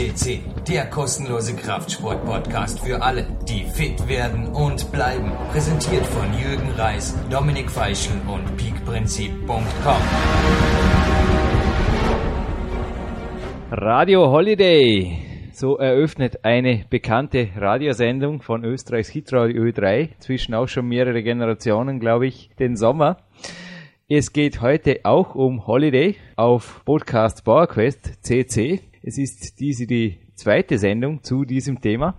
CC, der kostenlose Kraftsport-Podcast für alle, die fit werden und bleiben. Präsentiert von Jürgen Reis, Dominik Feischl und peakprinzip.com. Radio Holiday. So eröffnet eine bekannte Radiosendung von Österreichs Hitradio Ö3, zwischen auch schon mehrere Generationen, glaube ich, den Sommer. Es geht heute auch um Holiday auf Podcast PowerQuest CC. Es ist diese die zweite Sendung zu diesem Thema.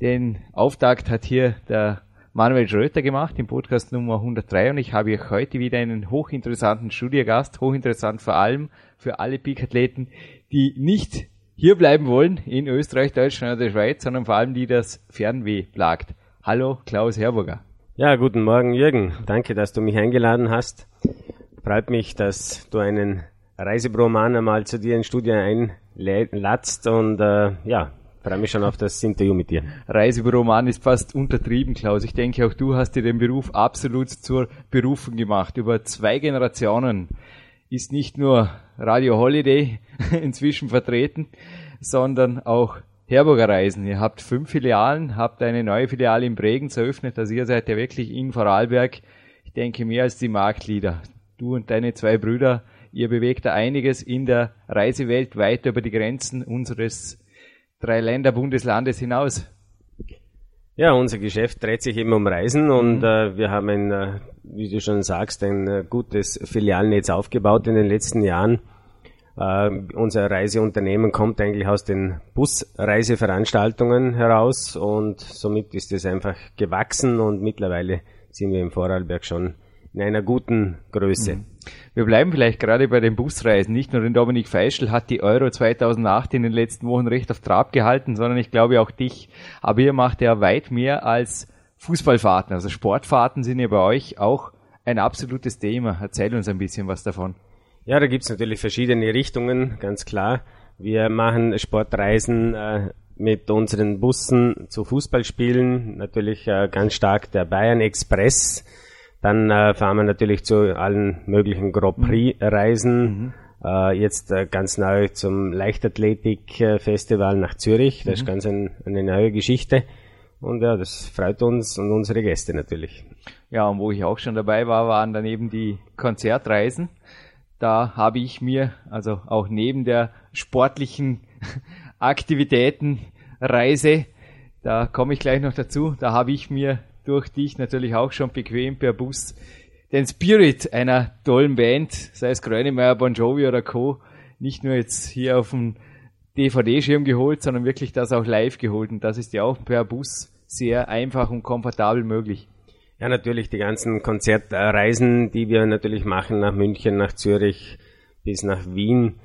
Den Auftakt hat hier der Manuel Schröter gemacht im Podcast Nummer 103 und ich habe euch heute wieder einen hochinteressanten Studiogast, hochinteressant vor allem für alle Peak-Athleten, die nicht hier bleiben wollen in Österreich, Deutschland oder der Schweiz, sondern vor allem die das Fernweh plagt. Hallo Klaus Herburger. Ja, guten Morgen Jürgen. Danke, dass du mich eingeladen hast. Freut mich, dass du einen Reisebroman einmal zu dir in Studio einladst und äh, ja, freue mich schon auf das Interview mit dir. Reisebüroman ist fast untertrieben, Klaus. Ich denke, auch du hast dir den Beruf absolut zur Berufung gemacht. Über zwei Generationen ist nicht nur Radio Holiday inzwischen vertreten, sondern auch Herburger Reisen. Ihr habt fünf Filialen, habt eine neue Filiale in Bregenz eröffnet. Also ihr seid ja wirklich in Vorarlberg, ich denke, mehr als die Marktleader du und deine zwei Brüder, ihr bewegt da einiges in der Reisewelt weit über die Grenzen unseres Dreiländerbundeslandes hinaus. Ja, unser Geschäft dreht sich eben um Reisen und mhm. äh, wir haben ein, äh, wie du schon sagst, ein äh, gutes Filialnetz aufgebaut in den letzten Jahren. Uh, unser Reiseunternehmen kommt eigentlich aus den Busreiseveranstaltungen heraus und somit ist es einfach gewachsen und mittlerweile sind wir im Vorarlberg schon in einer guten Größe. Mhm. Wir bleiben vielleicht gerade bei den Busreisen. Nicht nur den Dominik Feischl hat die Euro 2008 in den letzten Wochen recht auf Trab gehalten, sondern ich glaube auch dich. Aber ihr macht ja weit mehr als Fußballfahrten. Also Sportfahrten sind ja bei euch auch ein absolutes Thema. Erzähl uns ein bisschen was davon. Ja, da gibt's natürlich verschiedene Richtungen, ganz klar. Wir machen Sportreisen äh, mit unseren Bussen zu Fußballspielen, natürlich äh, ganz stark der Bayern Express dann äh, fahren wir natürlich zu allen möglichen Grand Prix-Reisen. Mhm. Äh, jetzt äh, ganz neu zum Leichtathletik-Festival nach Zürich. Das mhm. ist ganz ein, eine neue Geschichte. Und ja, das freut uns und unsere Gäste natürlich. Ja, und wo ich auch schon dabei war, waren dann eben die Konzertreisen. Da habe ich mir, also auch neben der sportlichen Aktivitäten, Reise, da komme ich gleich noch dazu, da habe ich mir durch dich natürlich auch schon bequem per Bus den Spirit einer tollen Band, sei es Grönemeyer, Bon Jovi oder Co., nicht nur jetzt hier auf dem DVD-Schirm geholt, sondern wirklich das auch live geholt. Und das ist ja auch per Bus sehr einfach und komfortabel möglich. Ja, natürlich die ganzen Konzertreisen, die wir natürlich machen nach München, nach Zürich bis nach Wien,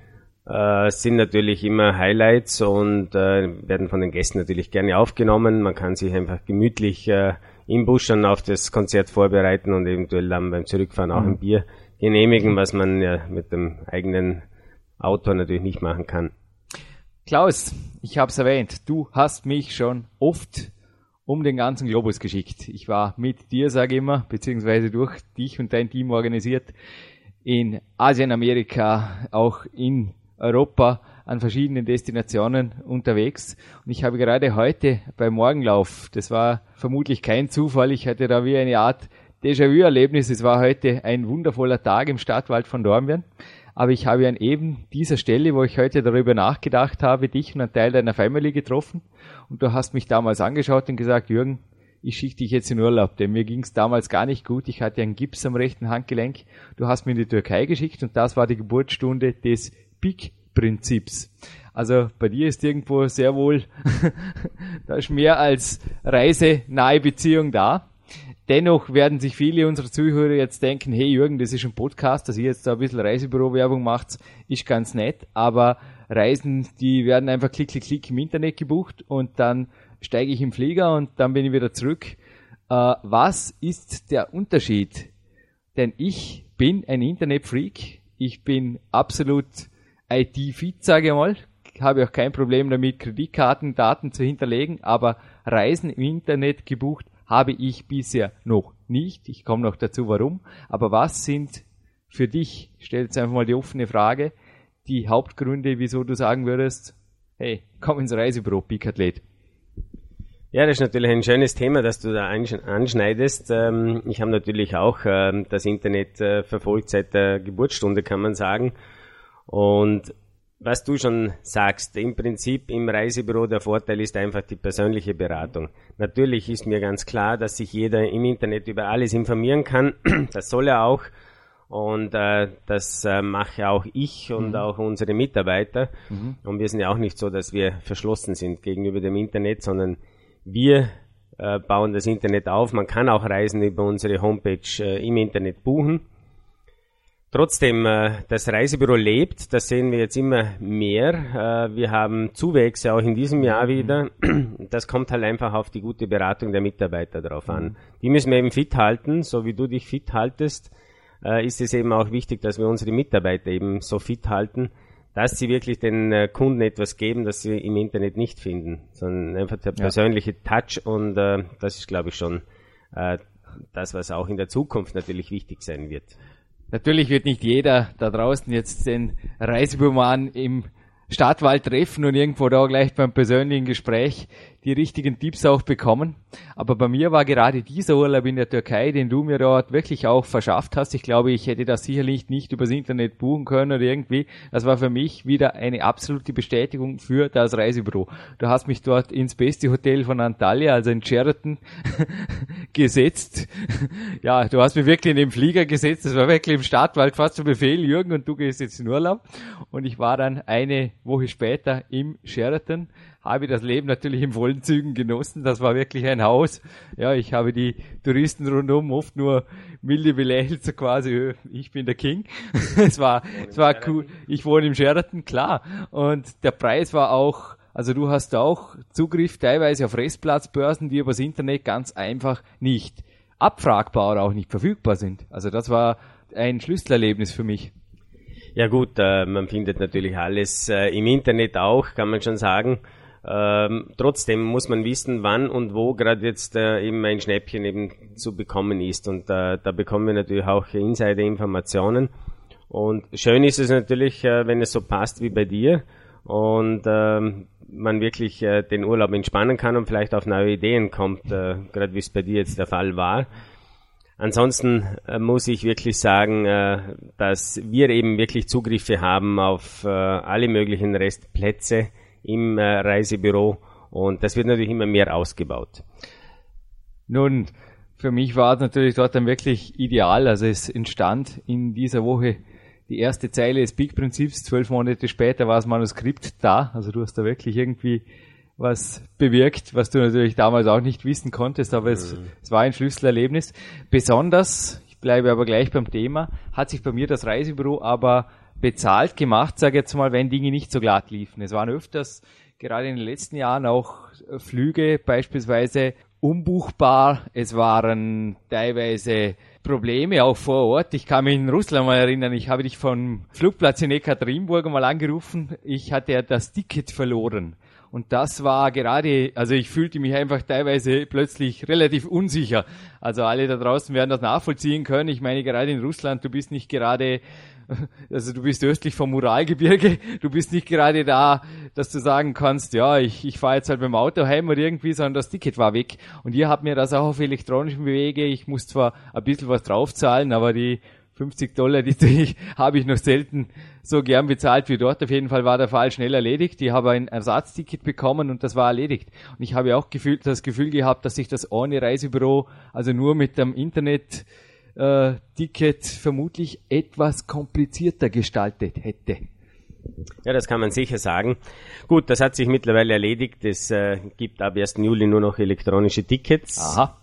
äh, sind natürlich immer Highlights und äh, werden von den Gästen natürlich gerne aufgenommen. Man kann sich einfach gemütlich äh, im Bus schon auf das Konzert vorbereiten und eventuell dann beim Zurückfahren auch ein mhm. Bier genehmigen, was man ja mit dem eigenen Auto natürlich nicht machen kann. Klaus, ich habe es erwähnt, du hast mich schon oft um den ganzen Globus geschickt. Ich war mit dir, sage ich immer, beziehungsweise durch dich und dein Team organisiert in Asien, Amerika, auch in Europa an verschiedenen Destinationen unterwegs. Und ich habe gerade heute beim Morgenlauf, das war vermutlich kein Zufall, ich hatte da wie eine Art Déjà-vu-Erlebnis. Es war heute ein wundervoller Tag im Stadtwald von Dornbirn. Aber ich habe an eben dieser Stelle, wo ich heute darüber nachgedacht habe, dich und einen Teil deiner Family getroffen. Und du hast mich damals angeschaut und gesagt, Jürgen, ich schicke dich jetzt in Urlaub, denn mir ging es damals gar nicht gut. Ich hatte einen Gips am rechten Handgelenk. Du hast mir in die Türkei geschickt und das war die Geburtsstunde des Peak Prinzips. Also bei dir ist irgendwo sehr wohl, da ist mehr als reisenahe Beziehung da. Dennoch werden sich viele unserer Zuhörer jetzt denken, hey Jürgen, das ist ein Podcast, dass ihr jetzt da ein bisschen Reisebüro-Werbung macht, ist ganz nett, aber Reisen, die werden einfach klick, klick, klick im Internet gebucht und dann steige ich im Flieger und dann bin ich wieder zurück. Äh, was ist der Unterschied? Denn ich bin ein Internetfreak, ich bin absolut IT-fit, sage ich mal. Habe auch kein Problem damit, Kreditkartendaten zu hinterlegen, aber Reisen im Internet gebucht habe ich bisher noch nicht. Ich komme noch dazu, warum. Aber was sind für dich, stell jetzt einfach mal die offene Frage, die Hauptgründe, wieso du sagen würdest, hey, komm ins Reisebüro, Peak-Athlet. Ja, das ist natürlich ein schönes Thema, das du da anschneidest. Ähm, ich habe natürlich auch ähm, das Internet äh, verfolgt seit der Geburtsstunde, kann man sagen. Und was du schon sagst, im Prinzip im Reisebüro der Vorteil ist einfach die persönliche Beratung. Natürlich ist mir ganz klar, dass sich jeder im Internet über alles informieren kann. Das soll er auch. Und äh, das äh, mache auch ich und mhm. auch unsere Mitarbeiter. Mhm. Und wir sind ja auch nicht so, dass wir verschlossen sind gegenüber dem Internet, sondern wir äh, bauen das Internet auf. Man kann auch Reisen über unsere Homepage äh, im Internet buchen. Trotzdem, äh, das Reisebüro lebt, das sehen wir jetzt immer mehr. Äh, wir haben Zuwächse auch in diesem Jahr mhm. wieder. Das kommt halt einfach auf die gute Beratung der Mitarbeiter drauf an. Mhm. Die müssen wir eben fit halten, so wie du dich fit haltest, äh, ist es eben auch wichtig, dass wir unsere Mitarbeiter eben so fit halten, dass sie wirklich den Kunden etwas geben, das sie im Internet nicht finden, sondern einfach der persönliche ja. Touch und das ist, glaube ich, schon das, was auch in der Zukunft natürlich wichtig sein wird. Natürlich wird nicht jeder da draußen jetzt den Reisebüroman im Stadtwald treffen und irgendwo da gleich beim persönlichen Gespräch die richtigen Tipps auch bekommen. Aber bei mir war gerade dieser Urlaub in der Türkei, den du mir dort wirklich auch verschafft hast. Ich glaube, ich hätte das sicherlich nicht übers Internet buchen können oder irgendwie. Das war für mich wieder eine absolute Bestätigung für das Reisebüro. Du hast mich dort ins beste Hotel von Antalya, also in Sheraton, gesetzt. ja, du hast mich wirklich in den Flieger gesetzt. Das war wirklich im Stadtwald fast zu Befehl, Jürgen, und du gehst jetzt in Urlaub. Und ich war dann eine Woche später im Sheraton habe ich das Leben natürlich in vollen Zügen genossen. Das war wirklich ein Haus. Ja, ich habe die Touristen rundum oft nur milde belächelt, so quasi, ich bin der King. es war, es war cool. Ich wohne im Sheraton, klar. Und der Preis war auch, also du hast auch Zugriff teilweise auf Restplatzbörsen, die übers Internet ganz einfach nicht abfragbar oder auch nicht verfügbar sind. Also das war ein Schlüsselerlebnis für mich. Ja gut, äh, man findet natürlich alles äh, im Internet auch, kann man schon sagen. Ähm, trotzdem muss man wissen, wann und wo gerade jetzt äh, eben ein Schnäppchen eben zu bekommen ist. Und äh, da bekommen wir natürlich auch Insider-Informationen. Und schön ist es natürlich, äh, wenn es so passt wie bei dir und ähm, man wirklich äh, den Urlaub entspannen kann und vielleicht auf neue Ideen kommt, äh, gerade wie es bei dir jetzt der Fall war. Ansonsten äh, muss ich wirklich sagen, dass wir eben wirklich Zugriffe haben auf alle möglichen Restplätze im äh, Reisebüro und das wird natürlich immer mehr ausgebaut. Nun, für mich war es natürlich dort dann wirklich ideal. Also es entstand in dieser Woche die erste Zeile des Big-Prinzips. Zwölf Monate später war das Manuskript da. Also du hast da wirklich irgendwie was bewirkt, was du natürlich damals auch nicht wissen konntest, aber es, mhm. es war ein Schlüsselerlebnis. Besonders, ich bleibe aber gleich beim Thema, hat sich bei mir das Reisebüro aber bezahlt gemacht, sage ich jetzt mal, wenn Dinge nicht so glatt liefen. Es waren öfters, gerade in den letzten Jahren, auch Flüge beispielsweise umbuchbar. Es waren teilweise Probleme auch vor Ort. Ich kann mich in Russland mal erinnern, ich habe dich vom Flugplatz in Ekaterinburg mal angerufen. Ich hatte ja das Ticket verloren. Und das war gerade, also ich fühlte mich einfach teilweise plötzlich relativ unsicher. Also alle da draußen werden das nachvollziehen können. Ich meine, gerade in Russland, du bist nicht gerade also du bist östlich vom Uralgebirge, du bist nicht gerade da, dass du sagen kannst, ja, ich, ich fahre jetzt halt dem Auto heim oder irgendwie, sondern das Ticket war weg. Und ihr habt mir das auch auf elektronischen Wege, ich muss zwar ein bisschen was draufzahlen, aber die 50 Dollar, die, die habe ich noch selten so gern bezahlt wie dort. Auf jeden Fall war der Fall schnell erledigt. Ich habe ein Ersatzticket bekommen und das war erledigt. Und ich habe auch gefühlt, das Gefühl gehabt, dass ich das ohne Reisebüro, also nur mit dem Internet äh, Ticket vermutlich etwas komplizierter gestaltet hätte. Ja, das kann man sicher sagen. Gut, das hat sich mittlerweile erledigt. Es äh, gibt ab 1. Juli nur noch elektronische Tickets. Aha.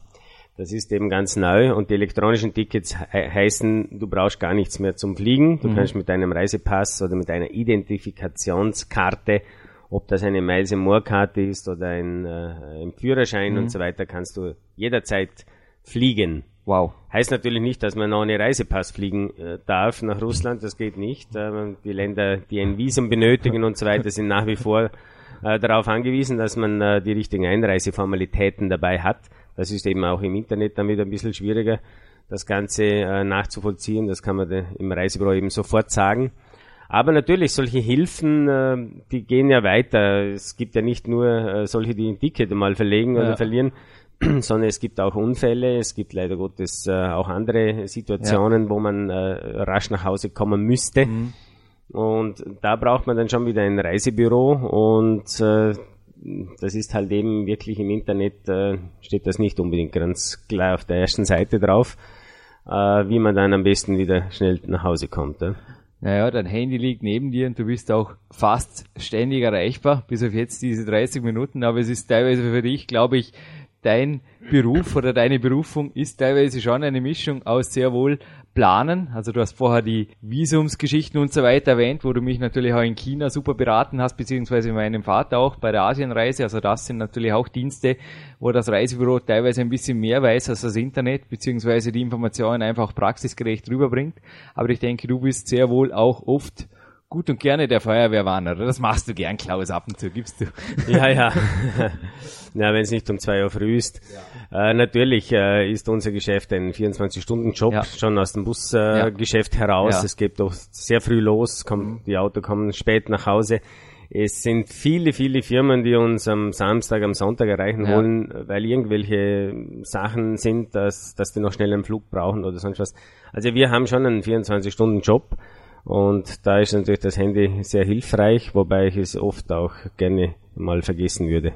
Das ist eben ganz neu und die elektronischen Tickets he heißen, du brauchst gar nichts mehr zum Fliegen. Du mhm. kannst mit deinem Reisepass oder mit einer Identifikationskarte, ob das eine Miles More Karte ist oder ein, äh, ein Führerschein mhm. und so weiter, kannst du jederzeit fliegen. Wow. Heißt natürlich nicht, dass man ohne Reisepass fliegen äh, darf nach Russland, das geht nicht. Äh, die Länder, die ein Visum benötigen und so weiter, sind nach wie vor äh, darauf angewiesen, dass man äh, die richtigen Einreiseformalitäten dabei hat. Das ist eben auch im Internet dann wieder ein bisschen schwieriger, das Ganze äh, nachzuvollziehen. Das kann man im Reisebüro eben sofort sagen. Aber natürlich, solche Hilfen, äh, die gehen ja weiter. Es gibt ja nicht nur äh, solche, die ein Ticket mal verlegen ja. oder verlieren, sondern es gibt auch Unfälle, es gibt leider Gottes äh, auch andere Situationen, ja. wo man äh, rasch nach Hause kommen müsste. Mhm. Und da braucht man dann schon wieder ein Reisebüro und äh, das ist halt eben wirklich im Internet, äh, steht das nicht unbedingt ganz klar auf der ersten Seite drauf, äh, wie man dann am besten wieder schnell nach Hause kommt. Ja. Naja, dein Handy liegt neben dir und du bist auch fast ständig erreichbar, bis auf jetzt diese 30 Minuten, aber es ist teilweise für dich, glaube ich, dein Beruf oder deine Berufung ist teilweise schon eine Mischung aus sehr wohl planen. Also du hast vorher die Visumsgeschichten und so weiter erwähnt, wo du mich natürlich auch in China super beraten hast, beziehungsweise meinem Vater auch bei der Asienreise. Also das sind natürlich auch Dienste, wo das Reisebüro teilweise ein bisschen mehr weiß als das Internet, beziehungsweise die Informationen einfach praxisgerecht rüberbringt. Aber ich denke, du bist sehr wohl auch oft gut und gerne der Feuerwehrwarner. Das machst du gern, Klaus, ab und zu, gibst du. Ja, ja. ja, wenn es nicht um zwei Uhr früh ist. Ja. Äh, natürlich äh, ist unser Geschäft ein 24-Stunden-Job, ja. schon aus dem Busgeschäft äh, ja. heraus. Es geht doch sehr früh los, kommt, mhm. die Auto kommen spät nach Hause. Es sind viele, viele Firmen, die uns am Samstag, am Sonntag erreichen wollen, weil irgendwelche Sachen sind, dass, dass die noch schnell einen Flug brauchen oder sonst was. Also wir haben schon einen 24-Stunden-Job und da ist natürlich das Handy sehr hilfreich, wobei ich es oft auch gerne mal vergessen würde.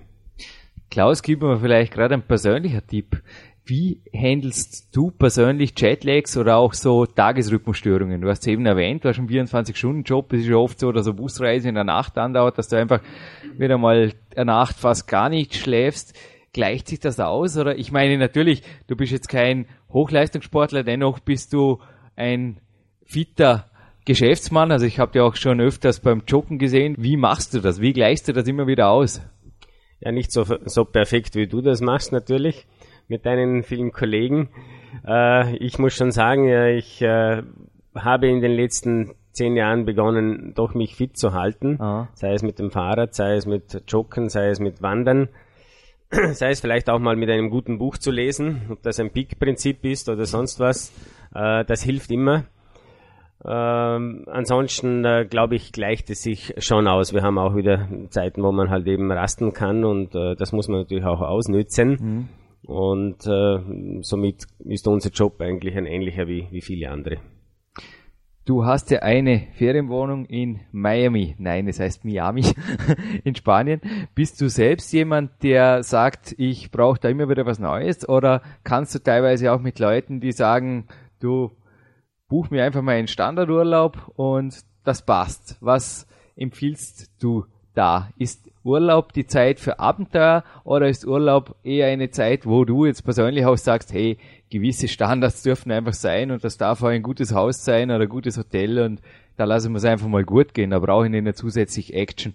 Klaus, gib mir vielleicht gerade ein persönlicher Tipp. Wie handelst du persönlich Jetlags oder auch so Tagesrhythmusstörungen? Du hast es eben erwähnt, du hast einen 24-Stunden-Job. Es ist ja oft so, dass eine Busreise in der Nacht andauert, dass du einfach wieder mal eine Nacht fast gar nicht schläfst. Gleicht sich das aus? Oder ich meine natürlich, du bist jetzt kein Hochleistungssportler, dennoch bist du ein fitter Geschäftsmann, also ich habe dir auch schon öfters beim Joggen gesehen. Wie machst du das? Wie gleichst du das immer wieder aus? Ja, nicht so, so perfekt, wie du das machst natürlich mit deinen vielen Kollegen. Äh, ich muss schon sagen, ja, ich äh, habe in den letzten zehn Jahren begonnen, doch mich fit zu halten. Aha. Sei es mit dem Fahrrad, sei es mit Joggen, sei es mit Wandern, sei es vielleicht auch mal mit einem guten Buch zu lesen, ob das ein Peak-Prinzip ist oder sonst was. Äh, das hilft immer. Ähm, ansonsten äh, glaube ich, gleicht es sich schon aus. Wir haben auch wieder Zeiten, wo man halt eben rasten kann und äh, das muss man natürlich auch ausnützen. Mhm. Und äh, somit ist unser Job eigentlich ein ähnlicher wie, wie viele andere. Du hast ja eine Ferienwohnung in Miami, nein, es heißt Miami in Spanien. Bist du selbst jemand, der sagt, ich brauche da immer wieder was Neues? Oder kannst du teilweise auch mit Leuten, die sagen, du buch mir einfach mal einen Standardurlaub und das passt. Was empfiehlst du da? Ist Urlaub die Zeit für Abenteuer oder ist Urlaub eher eine Zeit, wo du jetzt persönlich auch sagst, hey, gewisse Standards dürfen einfach sein und das darf auch ein gutes Haus sein oder ein gutes Hotel und da lassen wir es einfach mal gut gehen, da brauche ich nicht zusätzlich Action.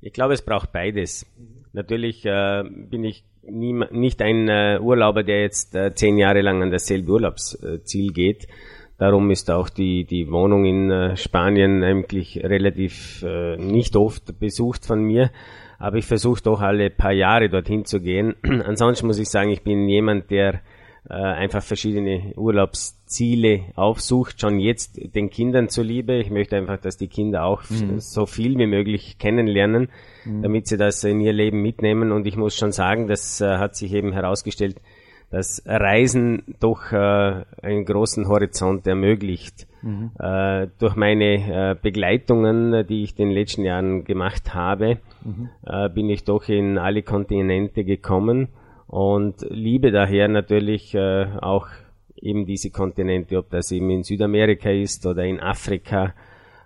Ich glaube, es braucht beides. Natürlich äh, bin ich nie, nicht ein äh, Urlauber, der jetzt äh, zehn Jahre lang an dasselbe Urlaubsziel geht, Darum ist auch die, die Wohnung in äh, Spanien eigentlich relativ äh, nicht oft besucht von mir. Aber ich versuche doch alle paar Jahre dorthin zu gehen. Ansonsten muss ich sagen, ich bin jemand, der äh, einfach verschiedene Urlaubsziele aufsucht, schon jetzt den Kindern zuliebe. Ich möchte einfach, dass die Kinder auch mhm. so viel wie möglich kennenlernen, mhm. damit sie das in ihr Leben mitnehmen. Und ich muss schon sagen, das äh, hat sich eben herausgestellt, dass Reisen doch äh, einen großen Horizont ermöglicht. Mhm. Äh, durch meine äh, Begleitungen, die ich in den letzten Jahren gemacht habe, mhm. äh, bin ich doch in alle Kontinente gekommen und liebe daher natürlich äh, auch eben diese Kontinente, ob das eben in Südamerika ist oder in Afrika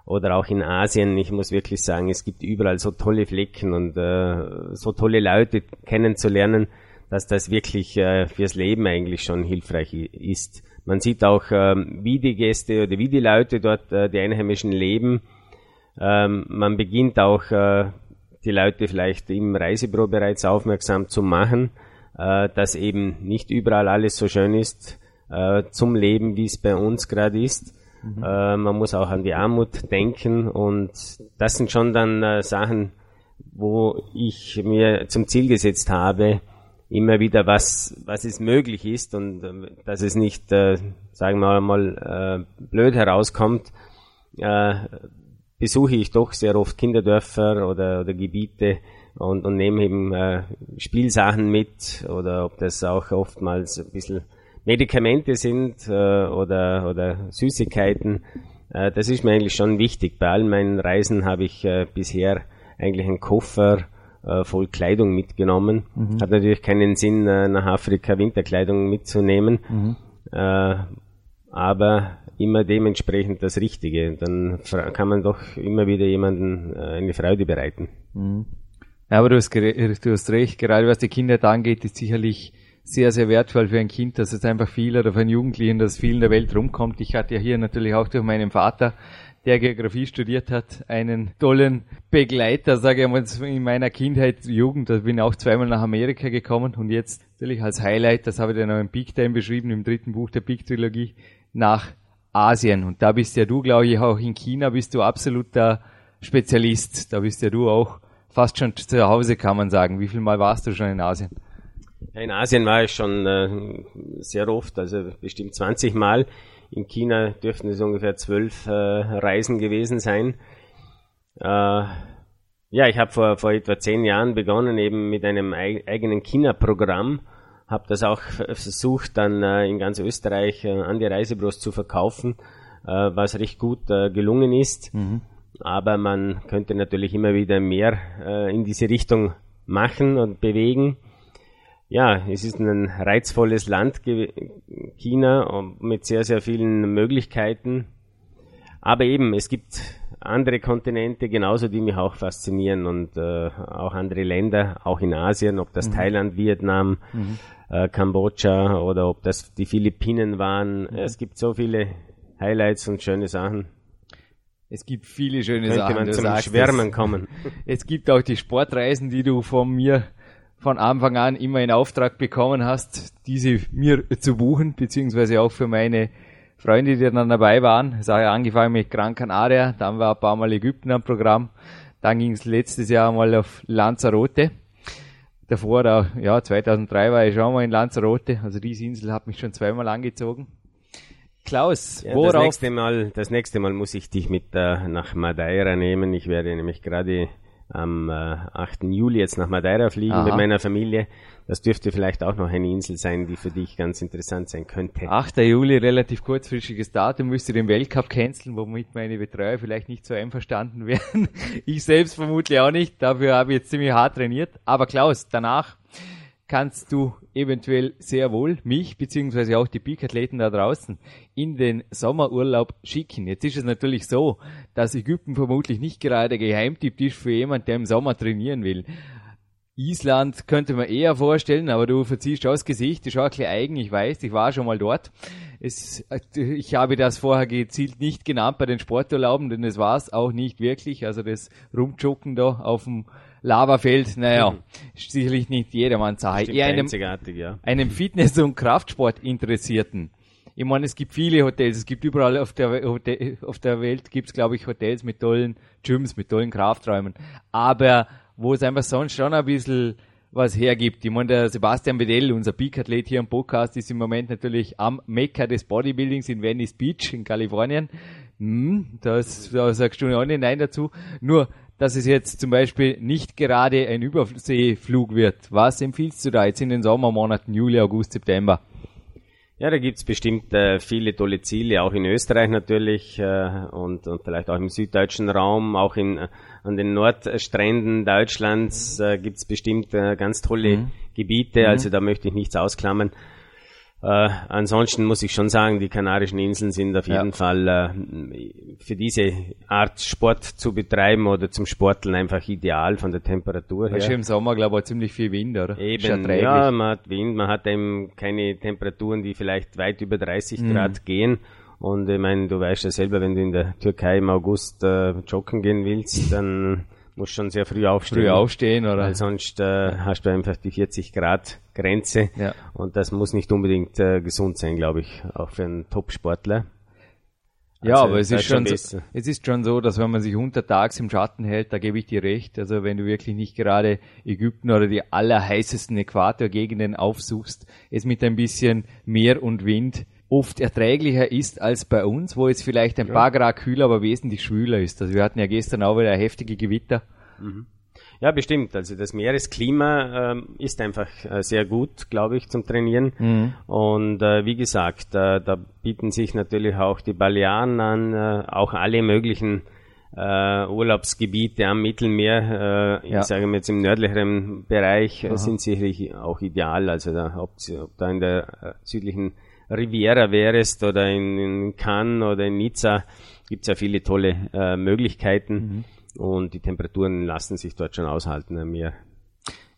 oder auch in Asien. Ich muss wirklich sagen, es gibt überall so tolle Flecken und äh, so tolle Leute kennenzulernen dass das wirklich äh, fürs Leben eigentlich schon hilfreich ist. Man sieht auch, ähm, wie die Gäste oder wie die Leute dort, äh, die Einheimischen leben. Ähm, man beginnt auch äh, die Leute vielleicht im Reisebüro bereits aufmerksam zu machen, äh, dass eben nicht überall alles so schön ist äh, zum Leben, wie es bei uns gerade ist. Mhm. Äh, man muss auch an die Armut denken und das sind schon dann Sachen, wo ich mir zum Ziel gesetzt habe, immer wieder, was, was es möglich ist und äh, dass es nicht, äh, sagen wir mal, äh, blöd herauskommt, äh, besuche ich doch sehr oft Kinderdörfer oder, oder Gebiete und, und nehme eben äh, Spielsachen mit oder ob das auch oftmals ein bisschen Medikamente sind äh, oder, oder Süßigkeiten. Äh, das ist mir eigentlich schon wichtig. Bei all meinen Reisen habe ich äh, bisher eigentlich einen Koffer äh, voll Kleidung mitgenommen. Mhm. Hat natürlich keinen Sinn, äh, nach Afrika Winterkleidung mitzunehmen. Mhm. Äh, aber immer dementsprechend das Richtige. Dann kann man doch immer wieder jemanden äh, eine Freude bereiten. Mhm. Ja, aber du hast, du hast recht, gerade was die Kinder angeht, ist sicherlich sehr, sehr wertvoll für ein Kind, dass es einfach viel oder für einen Jugendlichen, dass viel in der Welt rumkommt. Ich hatte ja hier natürlich auch durch meinen Vater, der Geografie studiert hat, einen tollen Begleiter, sage ich mal, in meiner Kindheit, Jugend. Da bin ich auch zweimal nach Amerika gekommen und jetzt natürlich als Highlight, das habe ich dann auch im Big Time beschrieben, im dritten Buch der Big Trilogie, nach Asien. Und da bist ja du, glaube ich, auch in China bist du absoluter Spezialist. Da bist ja du auch fast schon zu Hause, kann man sagen. Wie viel Mal warst du schon in Asien? In Asien war ich schon äh, sehr oft, also bestimmt 20 Mal. In China dürften es ungefähr zwölf äh, Reisen gewesen sein. Äh, ja, ich habe vor, vor etwa zehn Jahren begonnen eben mit einem eigenen China-Programm habe das auch versucht, dann äh, in ganz Österreich äh, an die Reisebüros zu verkaufen, äh, was recht gut äh, gelungen ist. Mhm. Aber man könnte natürlich immer wieder mehr in diese Richtung machen und bewegen. Ja, es ist ein reizvolles Land, China, mit sehr, sehr vielen Möglichkeiten. Aber eben, es gibt andere Kontinente genauso, die mich auch faszinieren und äh, auch andere Länder, auch in Asien, ob das mhm. Thailand, Vietnam, mhm äh, Kambodscha oder ob das die Philippinen waren. Mhm. Es gibt so viele Highlights und schöne Sachen. Es gibt viele schöne Könnte Sachen. man zum Schwärmen kommen. Es gibt auch die Sportreisen, die du von mir von Anfang an immer in Auftrag bekommen hast, diese mir zu buchen, beziehungsweise auch für meine Freunde, die dann dabei waren. Es hat ja angefangen mit Gran Canaria, dann war ein paar Mal Ägypten am Programm, dann ging es letztes Jahr mal auf Lanzarote davor, da, ja, 2003 war ich schon mal in Lanzarote, also diese Insel hat mich schon zweimal angezogen. Klaus, ja, worauf? Das nächste, Mal, das nächste Mal muss ich dich mit äh, nach Madeira nehmen. Ich werde nämlich gerade am äh, 8. Juli jetzt nach Madeira fliegen Aha. mit meiner Familie. Das dürfte vielleicht auch noch eine Insel sein, die für dich ganz interessant sein könnte. 8. Juli, relativ kurzfristiges Datum, müsste den Weltcup canceln, womit meine Betreuer vielleicht nicht so einverstanden wären. ich selbst vermutlich auch nicht, dafür habe ich jetzt ziemlich hart trainiert. Aber Klaus, danach kannst du eventuell sehr wohl mich beziehungsweise auch die Peak-Athleten da draußen in den Sommerurlaub schicken. Jetzt ist es natürlich so, dass Ägypten vermutlich nicht gerade Geheimtipp ist für jemand, der im Sommer trainieren will. Island könnte man eher vorstellen, aber du verziehst aus Gesicht, ist auch ein bisschen eigen, ich weiß, ich war schon mal dort. Es, ich habe das vorher gezielt nicht genannt bei den Sporturlauben, denn es war es auch nicht wirklich. Also das Rumjucken da auf dem Lavafeld, naja, mhm. sicherlich nicht jedermanns Sache. Eher einem, ja. einem Fitness- und Kraftsport Interessierten. Ich meine, es gibt viele Hotels, es gibt überall auf der, auf der Welt gibt es, glaube ich, Hotels mit tollen Gyms, mit tollen Krafträumen. Aber wo es einfach sonst schon ein bisschen was hergibt. Ich meine, der Sebastian Bedell, unser Peak-Athlet hier am Podcast, ist im Moment natürlich am Mekka des Bodybuildings in Venice Beach in Kalifornien. Hm, das, da sagst du auch nicht Nein dazu. Nur, dass es jetzt zum Beispiel nicht gerade ein Überseeflug wird. Was empfiehlst du da jetzt in den Sommermonaten Juli, August, September? Ja, da gibt's bestimmt äh, viele tolle Ziele, auch in Österreich natürlich äh, und, und vielleicht auch im süddeutschen Raum, auch in, äh, an den Nordstränden Deutschlands äh, gibt's bestimmt äh, ganz tolle mhm. Gebiete, also mhm. da möchte ich nichts ausklammern. Äh, ansonsten muss ich schon sagen, die Kanarischen Inseln sind auf jeden ja. Fall äh, für diese Art Sport zu betreiben oder zum Sporteln einfach ideal von der Temperatur her. Ist im Sommer, glaube ich, ziemlich viel Wind, oder? Eben, ja, man hat Wind, man hat eben keine Temperaturen, die vielleicht weit über 30 mhm. Grad gehen. Und ich meine, du weißt ja selber, wenn du in der Türkei im August äh, joggen gehen willst, dann musst schon sehr früh aufstehen. Früh aufstehen, oder? Weil sonst äh, hast du einfach die 40 Grad Grenze. Ja. Und das muss nicht unbedingt äh, gesund sein, glaube ich, auch für einen Top-Sportler. Ja, also, aber es ist, schon so, es ist schon so, dass wenn man sich untertags im Schatten hält, da gebe ich dir recht. Also wenn du wirklich nicht gerade Ägypten oder die allerheißesten Äquatorgegenden aufsuchst, es mit ein bisschen Meer und Wind oft erträglicher ist als bei uns, wo es vielleicht ein ja. paar Grad kühler, aber wesentlich schwüler ist. Also wir hatten ja gestern auch wieder heftige Gewitter. Mhm. Ja, bestimmt. Also das Meeresklima äh, ist einfach äh, sehr gut, glaube ich, zum Trainieren. Mhm. Und äh, wie gesagt, äh, da bieten sich natürlich auch die Balearen an, äh, auch alle möglichen äh, Urlaubsgebiete am Mittelmeer, äh, ja. ich sage mal jetzt im nördlicheren Bereich, äh, sind sicherlich auch ideal. Also da, ob, ob da in der südlichen Riviera wärst oder in, in Cannes oder in Nizza, gibt es ja viele tolle äh, Möglichkeiten. Mhm und die Temperaturen lassen sich dort schon aushalten am Meer.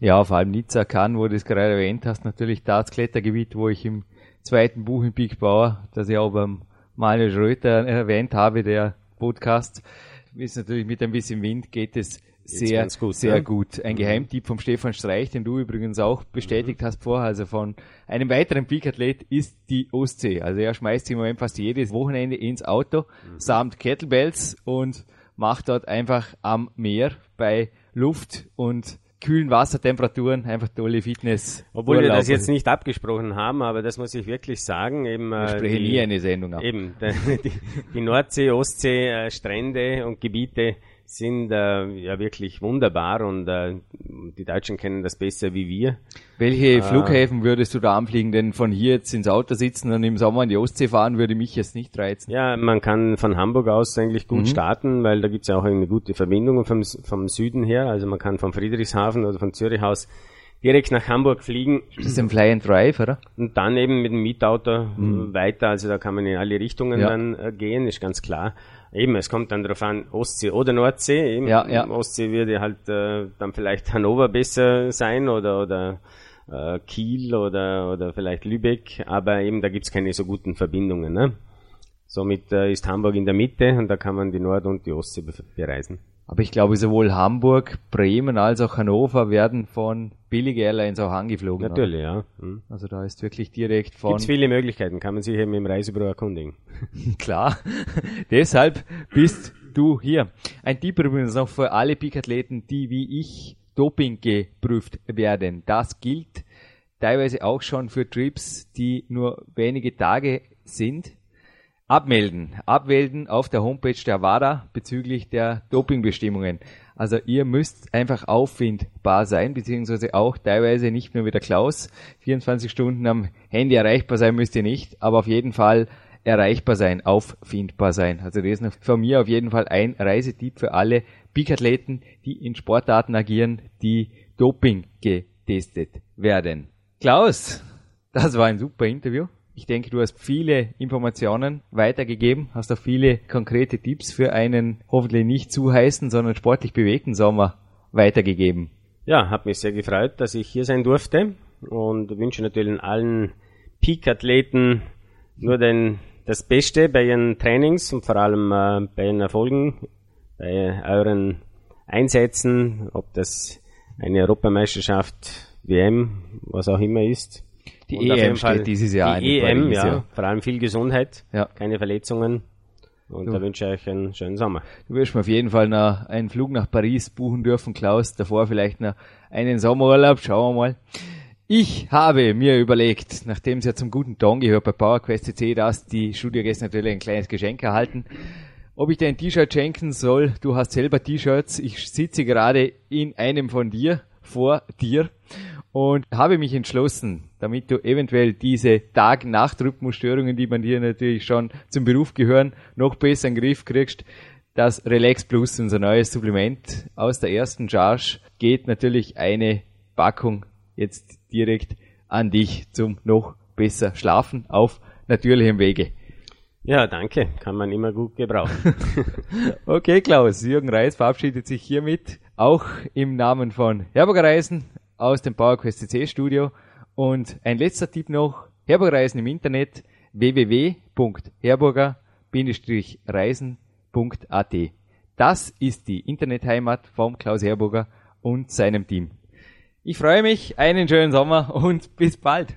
Ja, vor allem Nizza kann, wo du es gerade erwähnt hast, natürlich das Klettergebiet, wo ich im zweiten Buch im Big Bauer, das ich auch beim Manuel Schröter erwähnt habe, der Podcast, ist natürlich mit ein bisschen Wind geht es sehr, gut, sehr ne? gut. Ein mhm. Geheimtipp vom Stefan Streich, den du übrigens auch bestätigt mhm. hast vorher, also von einem weiteren Peak-Athlet, ist die Ostsee. Also er schmeißt sich im Moment fast jedes Wochenende ins Auto, mhm. samt Kettlebells und macht dort einfach am Meer bei Luft und kühlen Wassertemperaturen einfach tolle Fitness. Obwohl wir das jetzt nicht abgesprochen haben, aber das muss ich wirklich sagen. Eben, wir sprechen die, nie eine Sendung ab. Eben, die, die Nordsee, Ostsee, äh, Strände und Gebiete sind äh, ja wirklich wunderbar und äh, die Deutschen kennen das besser wie wir. Welche äh, Flughäfen würdest du da anfliegen? Denn von hier jetzt ins Auto sitzen und im Sommer in die Ostsee fahren, würde mich jetzt nicht reizen. Ja, man kann von Hamburg aus eigentlich gut mhm. starten, weil da gibt es ja auch eine gute Verbindung vom, vom Süden her. Also man kann von Friedrichshafen oder von Zürich aus direkt nach Hamburg fliegen. Das ist ein Fly and Drive, oder? Und dann eben mit dem Mietauto mhm. weiter. Also da kann man in alle Richtungen ja. dann äh, gehen, ist ganz klar. Eben, es kommt dann darauf an, Ostsee oder Nordsee. Eben, ja, ja. Ostsee würde halt äh, dann vielleicht Hannover besser sein oder, oder äh, Kiel oder, oder vielleicht Lübeck, aber eben da gibt's keine so guten Verbindungen. Ne? Somit äh, ist Hamburg in der Mitte und da kann man die Nord- und die Ostsee bereisen. Aber ich glaube, sowohl Hamburg, Bremen als auch Hannover werden von Billig Airlines auch angeflogen. Natürlich, ja. Mhm. Also da ist wirklich direkt von. Gibt viele Möglichkeiten, kann man sich eben im Reisebüro erkundigen. Klar. Deshalb bist du hier. Ein Tipp übrigens noch für alle Peak-Athleten, die wie ich Doping geprüft werden. Das gilt teilweise auch schon für Trips, die nur wenige Tage sind. Abmelden. Abmelden auf der Homepage der WADA bezüglich der Dopingbestimmungen. Also ihr müsst einfach auffindbar sein, beziehungsweise auch teilweise nicht nur wie der Klaus. 24 Stunden am Handy erreichbar sein müsst ihr nicht, aber auf jeden Fall erreichbar sein, auffindbar sein. Also das ist von mir auf jeden Fall ein Reisetipp für alle Peak-Athleten, die in Sportarten agieren, die Doping getestet werden. Klaus, das war ein super Interview. Ich denke, du hast viele Informationen weitergegeben, hast auch viele konkrete Tipps für einen hoffentlich nicht zu heißen, sondern sportlich bewegten Sommer weitergegeben. Ja, hat mich sehr gefreut, dass ich hier sein durfte und wünsche natürlich allen Peak-Athleten nur den, das Beste bei ihren Trainings und vor allem äh, bei ihren Erfolgen, bei euren Einsätzen, ob das eine Europameisterschaft, WM, was auch immer ist. Die und EM steht dieses Jahr Die EM, ja. Jahr. Vor allem viel Gesundheit, ja. keine Verletzungen. Und du. da wünsche ich euch einen schönen Sommer. Du wirst mir auf jeden Fall noch einen Flug nach Paris buchen dürfen, Klaus. Davor vielleicht noch einen Sommerurlaub. Schauen wir mal. Ich habe mir überlegt, nachdem es ja zum guten Ton gehört bei PowerQuest CC, dass die Studiogäste natürlich ein kleines Geschenk erhalten, ob ich dir ein T-Shirt schenken soll. Du hast selber T-Shirts. Ich sitze gerade in einem von dir, vor dir und habe mich entschlossen, damit du eventuell diese Tag-Nacht-Rhythmusstörungen, die man dir natürlich schon zum Beruf gehören, noch besser in den Griff kriegst. Das Relax Plus, unser neues Supplement aus der ersten Charge, geht natürlich eine Packung jetzt direkt an dich zum noch besser schlafen auf natürlichem Wege. Ja, danke. Kann man immer gut gebrauchen. okay, Klaus. Jürgen Reis verabschiedet sich hiermit auch im Namen von Herburger Reisen aus dem PowerQuest CC Studio. Und ein letzter Tipp noch, Herburger Reisen im Internet www.herburger-reisen.at. Das ist die Internetheimat vom Klaus Herburger und seinem Team. Ich freue mich, einen schönen Sommer und bis bald.